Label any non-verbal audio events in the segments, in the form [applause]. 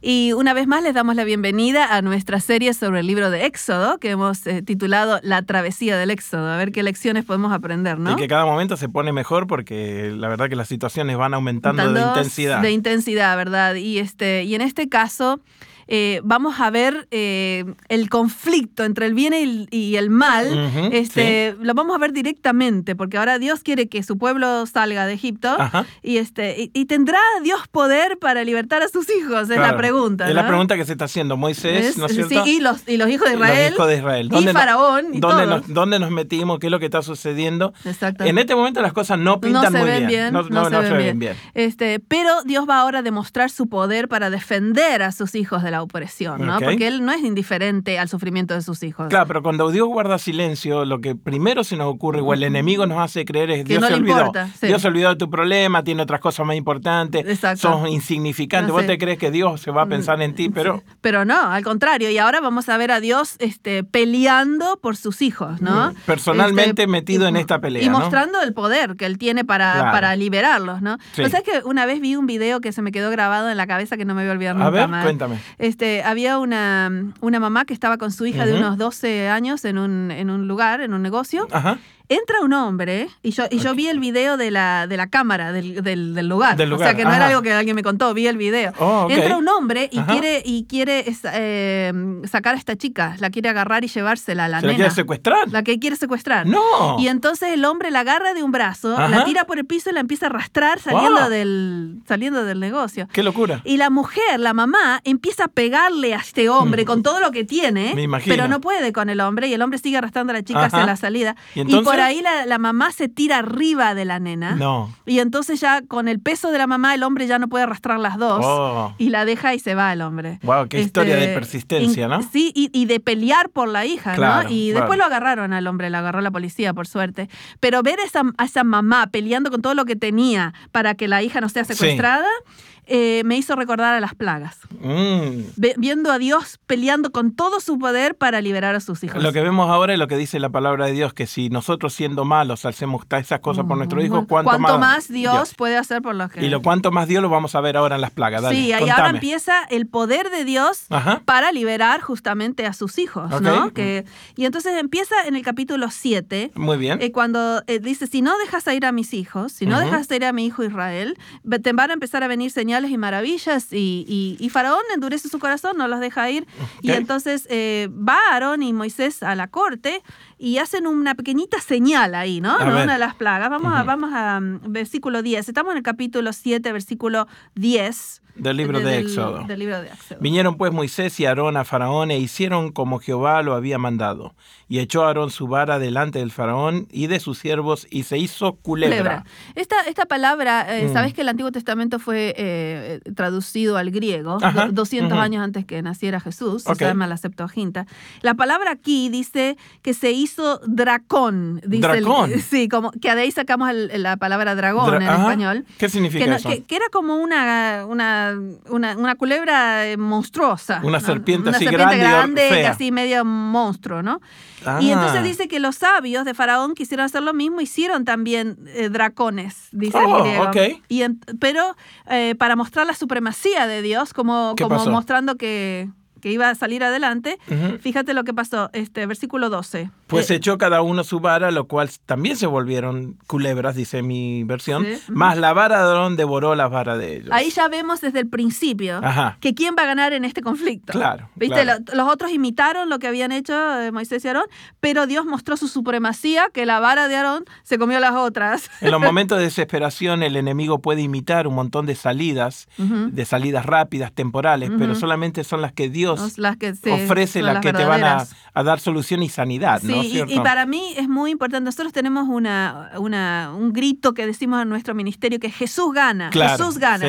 Y una vez más les damos la bienvenida a nuestra serie sobre el libro de Éxodo, que hemos eh, titulado La travesía del Éxodo. A ver qué lecciones podemos aprender, ¿no? Y que cada momento se pone mejor porque la verdad que las situaciones van aumentando de intensidad. De intensidad, ¿verdad? Y, este, y en este caso eh, vamos a ver eh, el conflicto entre el bien y el, mal, este, lo vamos a ver directamente, porque ahora Dios quiere que su pueblo salga de Egipto y, este, y, tendrá Dios poder para libertar a sus hijos, es la pregunta. Es la pregunta que se está haciendo Moisés, ¿no es cierto? Sí, y los, y los hijos de Israel. Los hijos de Israel. y Faraón. Y ¿dónde, nos, ¿Dónde nos metimos? ¿Qué es lo que está sucediendo? En este momento las cosas no pintan muy bien. No, se, ven bien. Este, pero Dios va ahora a demostrar su poder para defender a sus hijos de la opresión, ¿no? Porque él no es indiferente al sufrimiento de sus hijos. Claro, pero cuando Dios guarda silencio, lo que primero se nos ocurre, o el enemigo nos hace creer es que Dios se olvidó. Dios se olvidó de tu problema, tiene otras cosas más importantes, son insignificantes. Vos te crees que Dios se va a mm, pensar en ti, pero... Pero no, al contrario. Y ahora vamos a ver a Dios este, peleando por sus hijos, ¿no? Mm, personalmente este, metido en esta pelea. Y mostrando el poder que él tiene para, para liberarlos, ¿no? Sí. ¿Sabes que una vez vi un video que se me quedó grabado en la cabeza que no me voy a olvidar nunca A ver, más? cuéntame. Este, había una, una mamá que estaba con su hija de unos 12 años en un, en un lugar, en un negocio. Ajá entra un hombre, y yo, y yo vi el video de la, de la cámara del, del, lugar. O sea, que no era algo que alguien me contó, vi el video. Oh, entra un hombre y quiere, y quiere eh, sacar a esta chica, la quiere agarrar y llevársela a la nena. ¿La quiere secuestrar? La que quiere secuestrar. ¡No! Y entonces el hombre la agarra de un brazo, la tira por el piso y la empieza a arrastrar saliendo, del, saliendo del negocio. ¡Qué locura! Y la mujer, la mamá, empieza a pegarle a este hombre con todo lo que tiene, pero no puede con el hombre y el hombre sigue arrastrando a la chica hacia la salida. ¿Y, entonces? por ahí la, mamá se tira arriba de la nena. No. Y entonces ya con el peso de la mamá el hombre ya no puede arrastrar las dos. Oh. Y la deja y se va el hombre. Wow, qué historia de este, persistencia, ¿no? Sí, y, de pelear por la hija, ¿no? Y después lo agarraron al hombre, lo agarró la policía, por suerte. Pero ver esa, a esa mamá peleando con todo lo que tenía para que la hija no sea secuestrada. Eh, me hizo recordar a las plagas. Mm. viendo a Dios peleando con todo su poder para liberar a sus hijos. Lo que vemos ahora es lo que dice la palabra de Dios, que si nosotros siendo malos hacemos esas cosas por nuestros hijos, ¿cuánto, más, Dios, puede hacer por los que... Y lo cuánto más Dios lo vamos a ver ahora en las plagas. Dale, sí, y ahora empieza el poder de Dios para liberar justamente a sus hijos, ¿no? Que, y entonces empieza en el capítulo 7. Muy bien. Eh, cuando eh, dice, si no dejas ir a mis hijos, si no dejas ir a mi hijo Israel, te van a empezar a venir señales y maravillas y, y, Faraón endurece su corazón, no los deja ir. Y entonces eh, va Aarón y Moisés a la corte y hacen una pequeñita señal ahí, ¿no? Una de las plagas. Vamos, a, vamos a mm, versículo 10. Estamos en el capítulo 7, versículo 10. Del libro de, Éxodo. Vinieron pues Moisés y Aarón a Faraón e hicieron como Jehová lo había mandado. Y echó Aarón su vara delante del Faraón y de sus siervos y se hizo culebra. Esta, esta palabra, eh, mm. sabes que el Antiguo Testamento fue eh, traducido al griego 200 años antes que naciera Jesús, se llama la Septuaginta. La palabra aquí dice que se hizo dracón. ¿Dracón? [laughs] sí, como, que de ahí sacamos la palabra dragón en español. ¿Qué significa que, eso? Que, era como una, una una, culebra eh, monstruosa. Una serpiente así serpiente grande, grande así medio monstruo, ¿no? Y entonces ah. dice que los sabios de Faraón quisieron hacer lo mismo, hicieron también eh, dracones, dice el oh, griego. Y pero eh, para mostrar la supremacía de Dios, como, como mostrando que, que iba a salir adelante, fíjate lo que pasó, este versículo 12. Pues eh, echó cada uno su vara, lo cual también se volvieron culebras, dice mi versión, más la vara de Aarón devoró la vara de ellos. Ahí ya vemos desde el principio que quién va a ganar en este conflicto. Claro. ¿Viste? Los otros imitaron lo que habían hecho eh, Moisés y Aarón, pero Dios mostró su supremacía, que la vara de Aarón se comió las otras. [laughs] En los [laughs] momentos de desesperación el enemigo puede imitar un montón de salidas, de salidas rápidas, temporales, pero solamente son las que Dios las que ofrece las, que te van a, dar solución y sanidad. Sí, y, para mí es muy importante. Nosotros tenemos una, una, un grito que decimos en nuestro ministerio que Jesús gana. Jesús gana.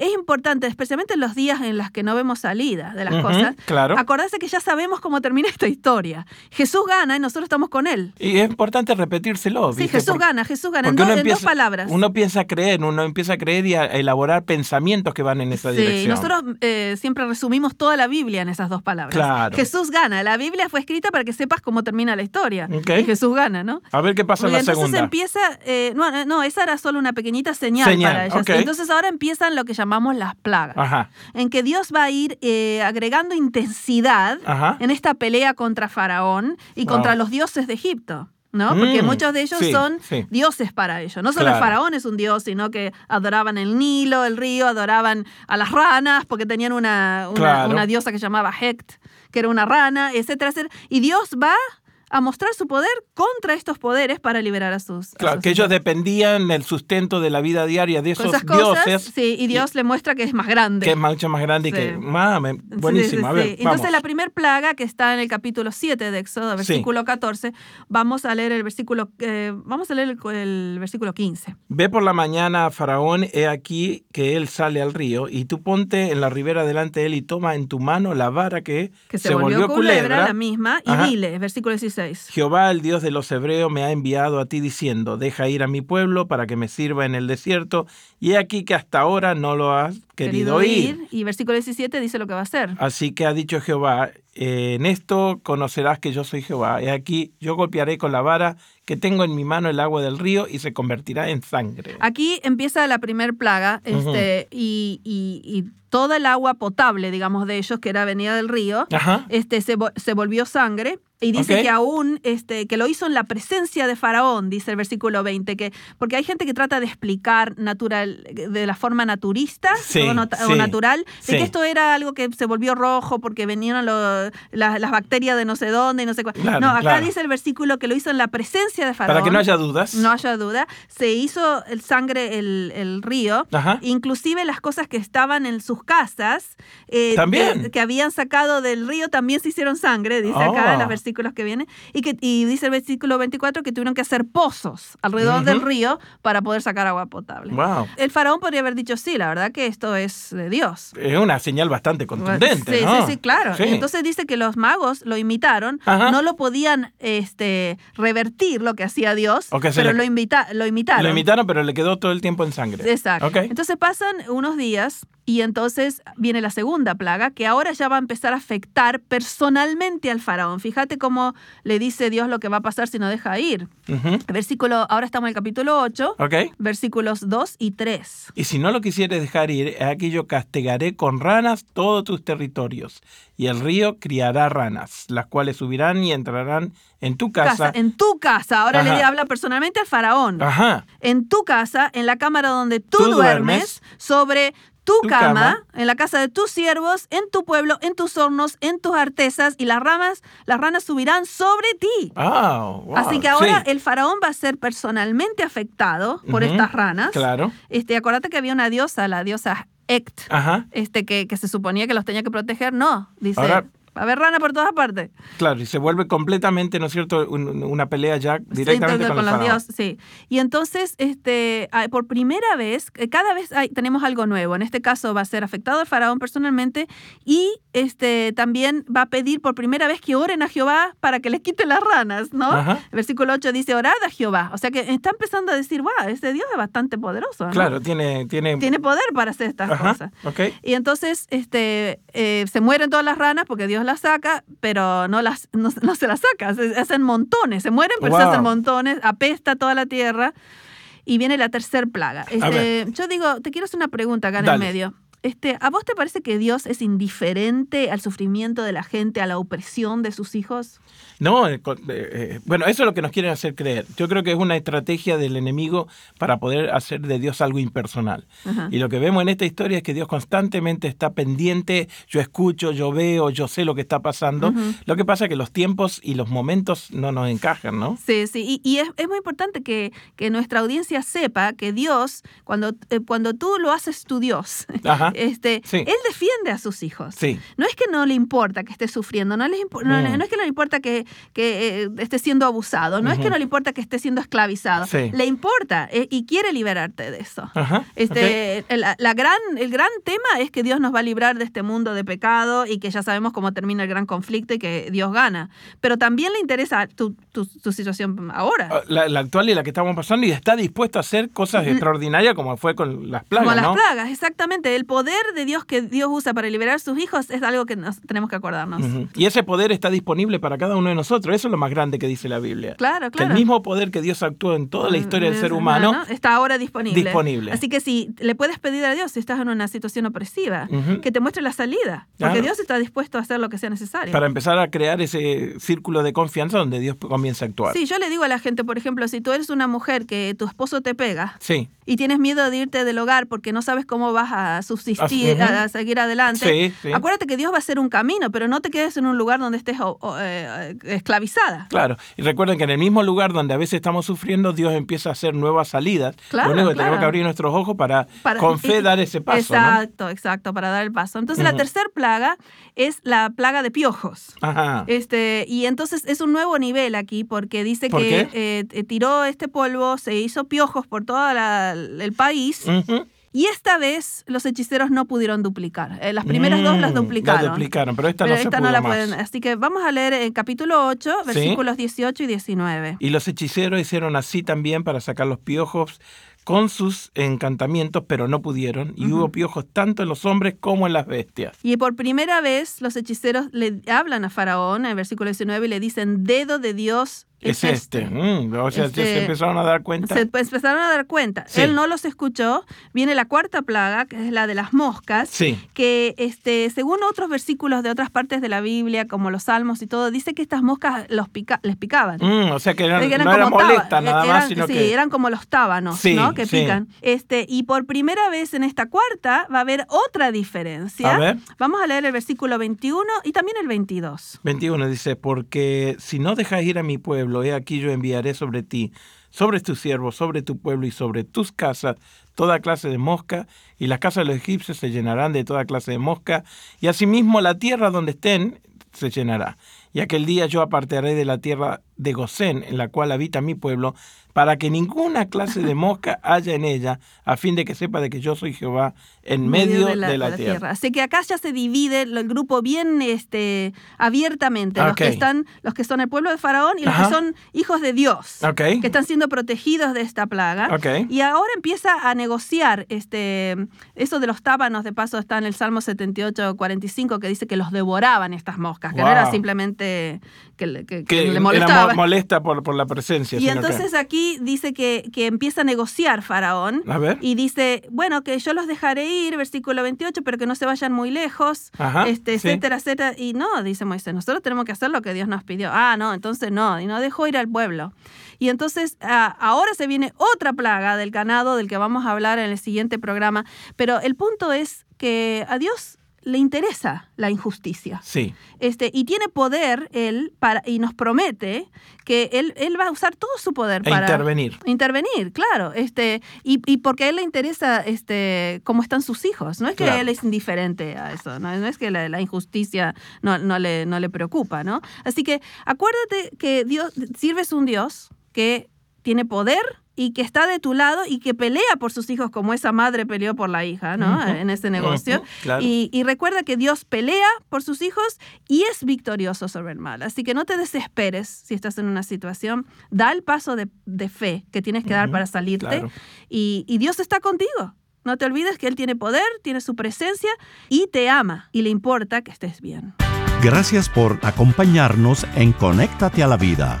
Es importante, especialmente en los días en los que no vemos salida de las cosas, claro. acordarse que ya sabemos cómo termina esta historia. Jesús gana y nosotros estamos con él. Y es importante repetírselo. Sí, Jesús gana, Jesús gana, en, dos palabras. Uno empieza a creer, uno empieza a creer y a elaborar pensamientos que van en esa dirección. Sí, nosotros eh, siempre resumimos toda la Biblia en esas dos palabras. Claro. Jesús gana, la Biblia fue escrita para que sepas cómo termina la historia. Y Jesús gana, ¿no? A ver qué pasa en la entonces segunda. empieza, eh, no, no, esa era solo una pequeñita señal, para ellos. Entonces ahora empiezan lo que llamamos las plagas. Ajá. En que Dios va a ir eh, agregando intensidad en esta pelea contra Faraón y contra los dioses de Egipto. ¿no? Porque mm, muchos de ellos son dioses para ellos. No solo el faraón es un dios, sino que adoraban el Nilo, el río, adoraban a las ranas, porque tenían una, una, diosa que se llamaba Hect, que era una rana, etcétera, etcétera. Y Dios va a mostrar su poder contra estos poderes para liberar a sus. Claro, que ellos dependían del sustento de la vida diaria de esos dioses. Sí, y Dios le muestra que es más grande. Que es mucho más grande y que. Mame, buenísimo. a ver, Entonces, la primera plaga que está en el capítulo 7 de Éxodo, versículo 14, vamos a leer el versículo. Eh, vamos a leer el, versículo 15. Ve por la mañana a Faraón, he aquí que él sale al río, y tú ponte en la ribera delante de él y toma en tu mano la vara que, se, volvió, culebra, la misma, y dile, versículo 16. Jehová, el Dios de los hebreos, me ha enviado a ti diciendo, deja ir a mi pueblo para que me sirva en el desierto, y he aquí que hasta ahora no lo has querido, ir. Y versículo 17 dice lo que va a hacer. Así que ha dicho Jehová, en esto conocerás que yo soy Jehová. He aquí, yo golpearé con la vara que tengo en mi mano el agua del río y se convertirá en sangre. Aquí empieza la primer plaga este, y, y, toda el agua potable, digamos, de ellos, que era venida del río, este, se, se volvió sangre. Y dice que aún, este, que lo hizo en la presencia de Faraón, dice el versículo 20, que, porque hay gente que trata de explicar natural, de la forma naturista o, natural, de que esto era algo que se volvió rojo porque venían las bacterias de no sé dónde y no sé cuál. no, acá dice el versículo que lo hizo en la presencia de Faraón. Para que no haya dudas. No haya duda. Se hizo el sangre, el, río, inclusive las cosas que estaban en sus casas, eh, que, habían sacado del río, también se hicieron sangre, dice acá en oh. versículos versículos que vienen, y, que, y dice el versículo 24 que tuvieron que hacer pozos alrededor del río para poder sacar agua potable. El faraón podría haber dicho, sí, la verdad que esto es de Dios. Es una señal bastante contundente. Sí, sí, sí, claro. Entonces dice que los magos lo imitaron, no lo podían este, revertir lo que hacía Dios, pero lo, invita, lo imitaron. Lo imitaron, pero le quedó todo el tiempo en sangre. Exacto. Entonces pasan unos días y entonces viene la segunda plaga, que ahora ya va a empezar a afectar personalmente al faraón. Fíjate cómo le dice Dios lo que va a pasar si no deja ir. Versículo, ahora estamos en el capítulo 8, versículos 2 y 3. Y si no lo quisieres dejar ir, aquí yo castigaré con ranas todos tus territorios, y el río criará ranas, las cuales subirán y entrarán en tu casa. en tu casa. Ahora le habla personalmente al faraón. Ajá. En tu casa, en la cámara donde tú, duermes, sobre tu, cama, en la casa de tus siervos, en tu pueblo, en tus hornos, en tus artesas, y las ramas, las ranas subirán sobre ti. Ah, Así que ahora el faraón va a ser personalmente afectado por estas ranas. Claro. Este, acuérdate que había una diosa, la diosa Ect, este, que, que, se suponía que los tenía que proteger. No, dice. A haber rana por todas partes. Claro, y se vuelve completamente, ¿no es cierto?, una pelea ya directamente con, los dioses. Sí. Y entonces, este, por primera vez, eh, cada vez tenemos algo nuevo. En este caso va a ser afectado el faraón personalmente y este, también va a pedir por primera vez que oren a Jehová para que les quite las ranas, ¿no? El versículo 8 dice, orad a Jehová. O sea que está empezando a decir, wow, este Dios es bastante poderoso. ¿no? Claro, tiene, tiene... Tiene poder para hacer estas cosas. Okay. Y entonces este, eh, se mueren todas las ranas porque Dios las saca, pero no, las, no, se las saca, se hacen montones, se mueren, pero se hacen montones, apesta toda la tierra. Y viene la tercer plaga. Este, yo digo, te quiero hacer una pregunta acá en el medio. Este, ¿A vos te parece que Dios es indiferente al sufrimiento de la gente, a la opresión de sus hijos? No, eh, eh, bueno, eso es lo que nos quieren hacer creer. Yo creo que es una estrategia del enemigo para poder hacer de Dios algo impersonal. Y lo que vemos en esta historia es que Dios constantemente está pendiente, yo escucho, yo veo, yo sé lo que está pasando. Lo que pasa es que los tiempos y los momentos no nos encajan, ¿no? Sí, sí, y, es, muy importante que, nuestra audiencia sepa que Dios, cuando, eh, cuando tú lo haces tu Dios, este, él defiende a sus hijos. No es que no le importa que esté sufriendo, no, les no, mm. es que no le importa que, que eh, esté siendo abusado, no es que no le importa que esté siendo esclavizado, le importa eh, y quiere liberarte de eso. este, la, gran, el gran tema es que Dios nos va a librar de este mundo de pecado y que ya sabemos cómo termina el gran conflicto y que Dios gana. Pero también le interesa tu, tu, situación ahora. Ah, la, actual y la que estamos pasando y está dispuesto a hacer cosas extraordinarias como fue con las plagas. Como las plagas, exactamente. El poder de Dios que Dios usa para liberar a sus hijos es algo que nos, tenemos que acordarnos. Y ese poder está disponible para cada uno de nosotros. Eso es lo más grande que dice la Biblia. Claro, claro. Que el mismo poder que Dios actuó en toda la mm, historia del ser humano está ahora disponible. disponible. Así que si le puedes pedir a Dios si estás en una situación opresiva, que te muestre la salida. Porque Dios está dispuesto a hacer lo que sea necesario. Para empezar a crear ese círculo de confianza donde Dios comienza a actuar. Sí, yo le digo a la gente, por ejemplo, si tú eres una mujer que tu esposo te pega sí. Y tienes miedo de irte del hogar porque no sabes cómo vas a subsistir, a, seguir adelante, acuérdate que Dios va a hacer un camino, pero no te quedes en un lugar donde estés eh, esclavizada. Claro, y recuerden que en el mismo lugar donde a veces estamos sufriendo, Dios empieza a hacer nuevas salidas. Claro, Lo único que tenemos que abrir nuestros ojos para, con fe dar ese paso. Exacto, exacto, para dar el paso. Entonces la tercera plaga es la plaga de piojos. Ajá. Este, y entonces es un nuevo nivel aquí porque dice que eh, tiró este polvo, se hizo piojos por todo el país. Y esta vez los hechiceros no pudieron duplicar. Eh, las primeras dos las mm, duplicaron. Las duplicaron, pero esta no se pudo la Pueden. Así que vamos a leer el capítulo 8, versículos 18 y 19. Y los hechiceros hicieron así también para sacar los piojos con sus encantamientos, pero no pudieron, y hubo piojos tanto en los hombres como en las bestias. Y por primera vez los hechiceros le hablan a Faraón en el versículo 19 y le dicen, dedo de Dios es, este. este. Mm, o sea, se este, empezaron a dar cuenta. Se empezaron a dar cuenta. Él no los escuchó. Viene la cuarta plaga, que es la de las moscas, sí. que este, según otros versículos de otras partes de la Biblia, como los salmos y todo, dice que estas moscas los les picaban. Mm, o sea que eran, no eran molestas nada más, sino sí, que... eran como los tábanos, ¿no? Que pican. Este, y por primera vez en esta cuarta va a haber otra diferencia. A ver. Vamos a leer el versículo 21 y también el 22. 21 dice, porque si no dejas ir a mi pueblo, he aquí yo enviaré sobre ti, sobre tus siervos, sobre tu pueblo y sobre tus casas toda clase de mosca, y las casas de los egipcios se llenarán de toda clase de mosca, y asimismo la tierra donde estén se llenará. Y aquel día yo apartaré de la tierra de Gosén, en la cual habita mi pueblo, para que ninguna clase de mosca haya en ella, a fin de que sepa de que yo soy Jehová en medio, de la, tierra. Así que acá ya se divide el grupo bien este, abiertamente, los, que están, los que son el pueblo de Faraón y los que son hijos de Dios, que están siendo protegidos de esta plaga. Y ahora empieza a negociar este, eso de los tábanos, de paso está en el Salmo 78, 45, que dice que los devoraban estas moscas, que no era simplemente que, le molesta por, por la presencia. Y entonces aquí dice que, que, empieza a negociar Faraón. Y dice, bueno, que yo los dejaré ir, versículo 28, pero que no se vayan muy lejos, este, etcétera, etcétera. Y no, dice Moisés, nosotros tenemos que hacer lo que Dios nos pidió. Ah, no, entonces no, y no dejó ir al pueblo. Y entonces ah, ahora se viene otra plaga del ganado del que vamos a hablar en el siguiente programa. Pero el punto es que a Dios le interesa la injusticia. Sí. Este, y tiene poder él para, y nos promete que él, él va a usar todo su poder e para intervenir. Intervenir, claro. Este, y, y, porque a él le interesa este, cómo están sus hijos. No es que él es indiferente a eso, no, es que la, injusticia no, no, le, no le preocupa, ¿no? Así que acuérdate que Dios, sirves un Dios que tiene poder y que está de tu lado y que pelea por sus hijos como esa madre peleó por la hija, ¿no? En ese negocio. y, recuerda que Dios pelea por sus hijos y es victorioso sobre el mal. Así que no te desesperes si estás en una situación. Da el paso de, fe que tienes que dar para salirte y, y Dios está contigo. No te olvides que Él tiene poder, tiene su presencia y te ama y le importa que estés bien. Gracias por acompañarnos en Conéctate a la Vida.